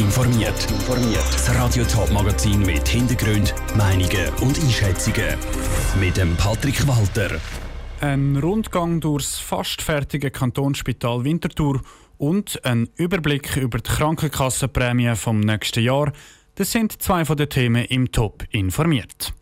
informiert. Das Radio Top Magazin mit Hintergrund, Meinungen und Einschätzungen mit dem Patrick Walter. Ein Rundgang durchs fast fertige Kantonsspital Winterthur und ein Überblick über die Krankenkassenprämie vom nächsten Jahr. Das sind zwei von den Themen im Top informiert.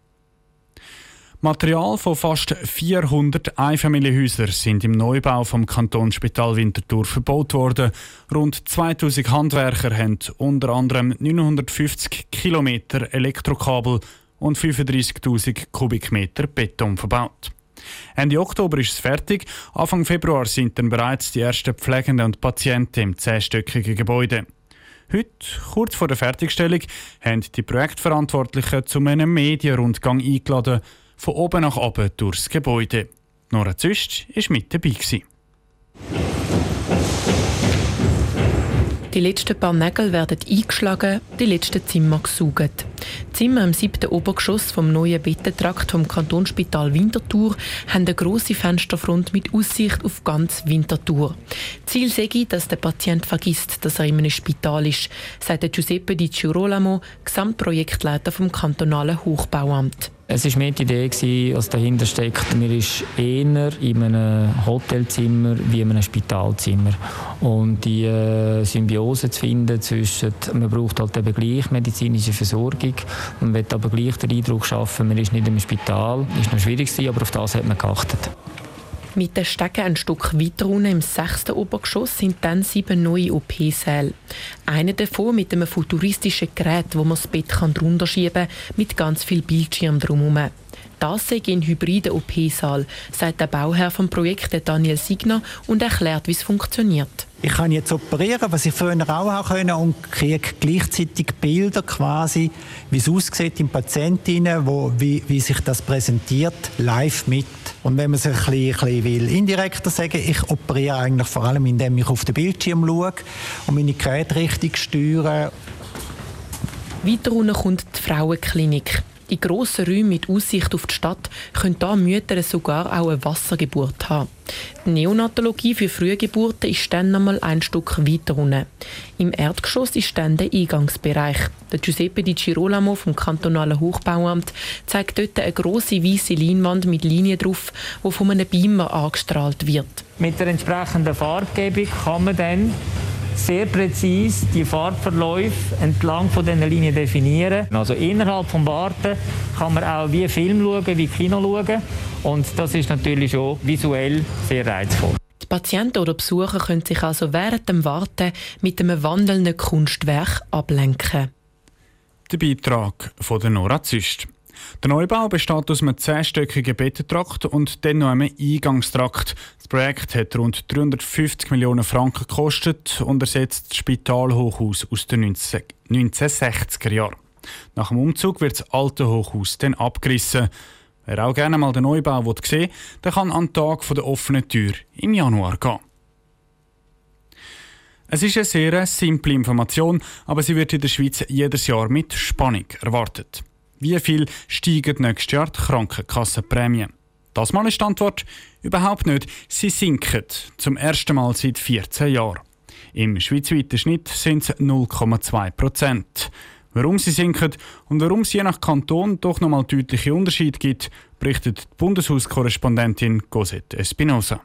Material von fast 400 Einfamilienhäusern sind im Neubau vom Kantonsspital Winterthur verbaut worden. Rund 2000 Handwerker haben unter anderem 950 Kilometer Elektrokabel und 35.000 Kubikmeter Beton verbaut. Ende Oktober ist es fertig. Anfang Februar sind dann bereits die ersten Pflegenden und Patienten im zehnstöckigen Gebäude. Heute, kurz vor der Fertigstellung, haben die Projektverantwortlichen zu einem Medienrundgang eingeladen, von oben nach unten durchs Gebäude. Nora Züst war mit dabei. Gewesen. Die letzten paar Nägel werden eingeschlagen, die letzten Zimmer gesaugt. Die Zimmer im siebten Obergeschoss vom neuen Bettentrakt vom Kantonsspital Winterthur haben eine grosse Fensterfront mit Aussicht auf ganz Winterthur. Ziel sei, dass der Patient vergisst, dass er in einem Spital ist, sagt Giuseppe Di Girolamo, Gesamtprojektleiter vom kantonalen Hochbauamt. Es war mehr die Idee, was dahinter steckt. Man ist eher in einem Hotelzimmer wie in einem Spitalzimmer. Und die äh, Symbiose zu finden zwischen, man braucht halt eben gleich medizinische Versorgung, man will aber gleich den Eindruck schaffen, man ist nicht im Spital. Ist noch schwierig aber auf das hat man geachtet. Mit den Stegen ein Stück weiter unten im sechsten Obergeschoss sind dann sieben neue OP-Säle. Einer davon mit einem futuristischen Gerät, wo man das Bett drunter schieben kann, mit ganz viel Bildschirm drumherum. Das sei ein hybrider OP-Saal, sagt der Bauherr vom Projekt Daniel Signer und erklärt, wie es funktioniert. Ich kann jetzt operieren, was ich früher auch können und kriege gleichzeitig Bilder quasi, wie es aussieht im Patientinnen, wo, wie, wie sich das präsentiert, live mit. Und wenn man sich ein bisschen, bisschen will, indirekter sagen, ich operiere eigentlich vor allem, indem ich auf den Bildschirm schaue und meine Geräte richtig steuere. Weiter unten kommt die Frauenklinik. In grossen Räumen mit Aussicht auf die Stadt können hier Mütter sogar auch eine Wassergeburt haben. Die Neonatologie für Frühgeburten ist dann einmal ein Stück weiter unten. Im Erdgeschoss ist dann der Eingangsbereich. Der Giuseppe Di Girolamo vom kantonalen Hochbauamt zeigt dort eine grosse weiße Leinwand mit Linien drauf, die von einem Beamer angestrahlt wird. Mit der entsprechenden Farbgebung kann man dann sehr präzise die Farbverläufe entlang von diesen Linien definieren. Also innerhalb des Warten kann man auch wie Film schauen, wie Kino schauen. Und das ist natürlich auch visuell sehr reizvoll. Die Patienten oder Besucher können sich also während dem Warten mit einem wandelnden Kunstwerk ablenken. Der Beitrag von Nora Züst. Der Neubau besteht aus einem zehnstöckigen Bettentrakt und dann noch einem Eingangstrakt. Das Projekt hat rund 350 Millionen Franken gekostet und ersetzt das Spitalhochhaus aus den 1960er Jahren. Nach dem Umzug wird das alte Hochhaus dann abgerissen. Wer auch gerne mal den Neubau sehen will, der kann an den Tag der offenen Tür im Januar gehen. Es ist eine sehr simple Information, aber sie wird in der Schweiz jedes Jahr mit Spannung erwartet. Wie viel steigen nächstes Jahr die Krankenkassenprämien? Das Mal ist die Antwort überhaupt nicht. Sie sinken zum ersten Mal seit 14 Jahren. Im schweizweiten Schnitt sind es 0,2 Prozent. Warum sie sinken und warum es je nach Kanton doch nochmal deutliche Unterschiede gibt, berichtet die Bundeshauskorrespondentin Cosette Espinosa.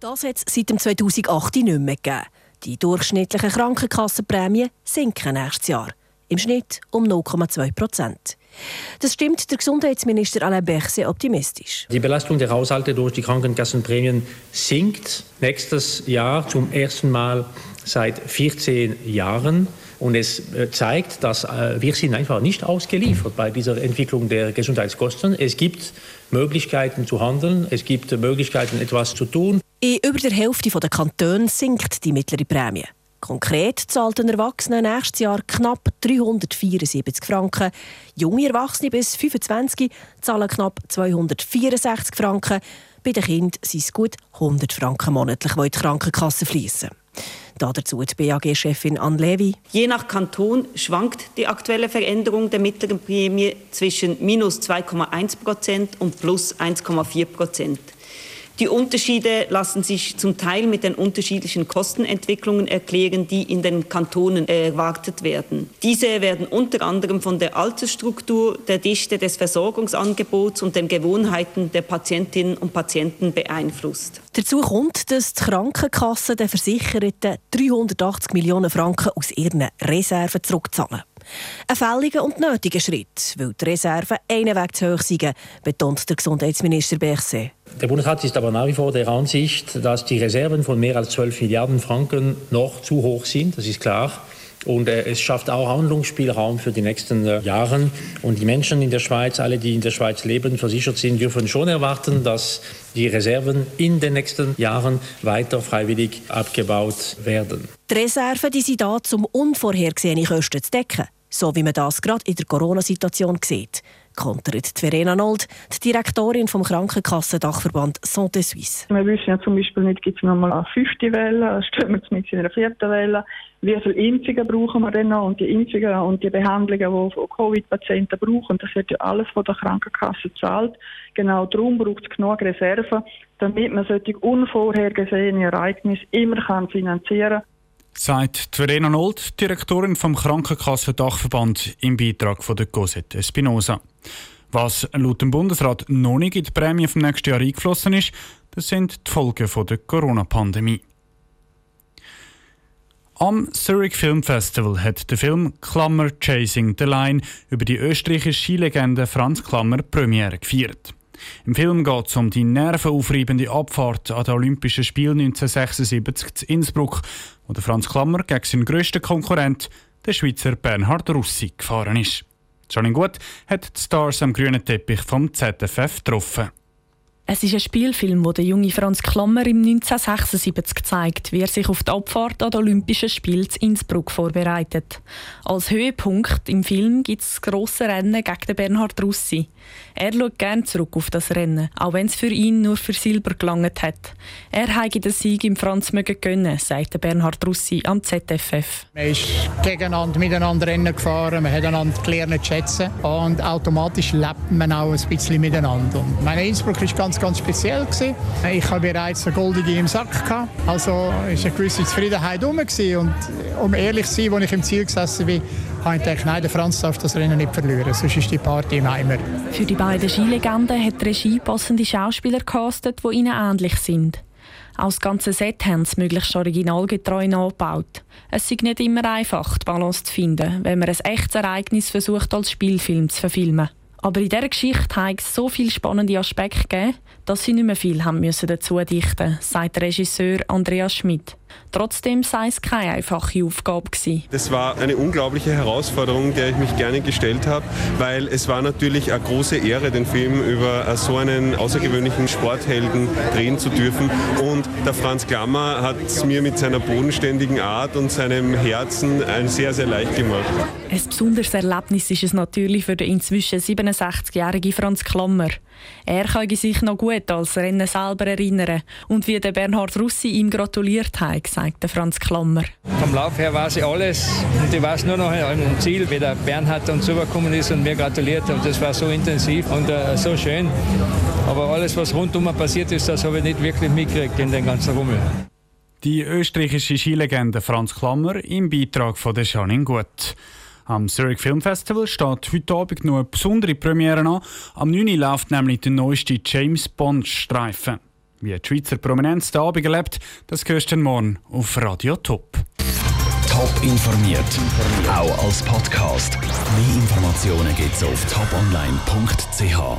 Das hat es seit dem 2008 nicht mehr gegeben. Die durchschnittlichen Krankenkassenprämien sinken nächstes Jahr. Im Schnitt um 0,2 Prozent. Das stimmt der Gesundheitsminister Alain Berset optimistisch. Die Belastung der Haushalte durch die Krankenkassenprämien sinkt nächstes Jahr zum ersten Mal seit 14 Jahren. Und es äh, zeigt, dass äh, wir sind einfach nicht ausgeliefert bei dieser Entwicklung der Gesundheitskosten. Es gibt Möglichkeiten zu handeln, es gibt Möglichkeiten, etwas zu tun. In über der Hälfte der Kantone sinkt die mittlere Prämie. Konkret zahlt ein Erwachsener nächstes Jahr knapp 374 Franken. Junge Erwachsene bis 25 zahlen knapp 264 Franken. Bei den Kindern sind es gut 100 Franken monatlich, die in die Krankenkasse fließen. Dazu die BAG-Chefin Anne Levy. Je nach Kanton schwankt die aktuelle Veränderung der mittleren Prämie zwischen minus 2,1 Prozent und plus 1,4 Prozent. Die Unterschiede lassen sich zum Teil mit den unterschiedlichen Kostenentwicklungen erklären, die in den Kantonen erwartet werden. Diese werden unter anderem von der Altersstruktur, der Dichte des Versorgungsangebots und den Gewohnheiten der Patientinnen und Patienten beeinflusst. Dazu kommt, dass die Krankenkassen den Versicherten 380 Millionen Franken aus ihren Reserven zurückzahlen. Ein fälliger und nötiger Schritt, weil die Reserven einen Weg zu hoch sind, betont der Gesundheitsminister Berset. Der Bundesrat ist aber nach wie vor der Ansicht, dass die Reserven von mehr als 12 Milliarden Franken noch zu hoch sind. Das ist klar. Und äh, es schafft auch Handlungsspielraum für die nächsten äh, Jahre. Und die Menschen in der Schweiz, alle, die in der Schweiz leben, versichert sind, dürfen schon erwarten, dass die Reserven in den nächsten Jahren weiter freiwillig abgebaut werden. Die Reserven die sind da, um unvorhergesehene Kosten zu decken so wie man das gerade in der Corona-Situation sieht, kontert Verena Nold, die Direktorin vom Krankenkassendachverband Santé Suisse. Wir wissen ja zum Beispiel nicht, gibt es noch mal eine fünfte Welle, stehen wir mit in einer vierten Welle, wie viele Impfungen brauchen wir denn noch und die Impfungen und die Behandlungen, die Covid-Patienten brauchen, das wird ja alles von der Krankenkasse gezahlt. Genau darum braucht es genug Reserven, damit man solche unvorhergesehene Ereignisse immer finanzieren kann sagt Verena Nold, Direktorin vom Krankenkassendachverband im Beitrag von der Cosette Espinosa. Was laut dem Bundesrat noch nicht in die Prämie vom nächsten Jahr eingeflossen ist, das sind die Folgen der Corona-Pandemie. Am Zurich Film Festival hat der Film Klammer Chasing the Line über die österreichische Skilegende Franz Klammer Premiere gefeiert. Im Film geht es um die nervenaufreibende Abfahrt an den Olympischen Spielen 1976 zu Innsbruck, wo der Franz Klammer gegen seinen grössten Konkurrent, den Schweizer Bernhard Russi, gefahren ist. Janine Gut hat die Stars am grünen Teppich vom ZFF getroffen. Es ist ein Spielfilm, wo der junge Franz Klammer im 1976 zeigt, wie er sich auf die Abfahrt an den Olympischen Spielen in Innsbruck vorbereitet. Als Höhepunkt im Film gibt es das grosse Rennen gegen Bernhard Russi. Er schaut gerne zurück auf das Rennen, auch wenn es für ihn nur für Silber gelangt hat. Er habe den Sieg im Franz mögen gönnen, sagt Bernhard Russi am ZFF. Man ist gegeneinander, miteinander Rennen gefahren, man hat einander gelernt zu schätzen und automatisch lebt man auch ein bisschen miteinander. Meine Innsbruck war ganz, ganz speziell. Gewesen. Ich habe bereits eine goldige im Sack. Gehabt. Also war eine gewisse Zufriedenheit herum. Und um ehrlich zu sein, als ich im Ziel gesessen bin, habe ich gedacht, nein, der Franz darf das Rennen nicht verlieren, sonst ist die Party im Eimer. Für die beiden Skilegenden hat die Regie passende Schauspieler gecastet, die ihnen ähnlich sind. Auch das ganze Set haben sie möglichst originalgetreu nachgebaut. Es ist nicht immer einfach, die Balance zu finden, wenn man ein echtes Ereignis versucht, als Spielfilm zu verfilmen. Aber in dieser Geschichte hat es so viele spannende Aspekte gegeben, dass sie nicht mehr viel haben müssen dazu dichten, sagt Regisseur Andreas Schmidt. Trotzdem sei es keine einfache Aufgabe gewesen. Das war eine unglaubliche Herausforderung, der ich mich gerne gestellt habe, weil es war natürlich eine große Ehre, den Film über so einen außergewöhnlichen Sporthelden drehen zu dürfen. Und der Franz Klammer hat es mir mit seiner bodenständigen Art und seinem Herzen ein sehr, sehr leicht gemacht. Ein besonderes Erlebnis ist es natürlich für den inzwischen 67-jährigen Franz Klammer. Er kann sich noch gut als Rennen selber erinnern und wie der Bernhard Russi ihm gratuliert hat, sagt der Franz Klammer. Vom Lauf her weiß ich alles und ich weiß nur noch im Ziel, wie der Bernhard uns rübergekommen ist und mir gratuliert und das war so intensiv und uh, so schön. Aber alles, was rundum passiert ist, das habe ich nicht wirklich mitgekriegt in den ganzen Rummel. Die österreichische Skilegende Franz Klammer im Beitrag von der Janine Gut. Am Zurich Film Festival steht heute Abend noch eine besondere Premiere an. Am 9. Uhr läuft nämlich der neueste James Bond-Streifen. Wie die Schweizer Prominenz den Abend erlebt, das hörst du morgen auf Radio Top. Top informiert, auch als Podcast. Mehr Informationen gibt es auf toponline.ch.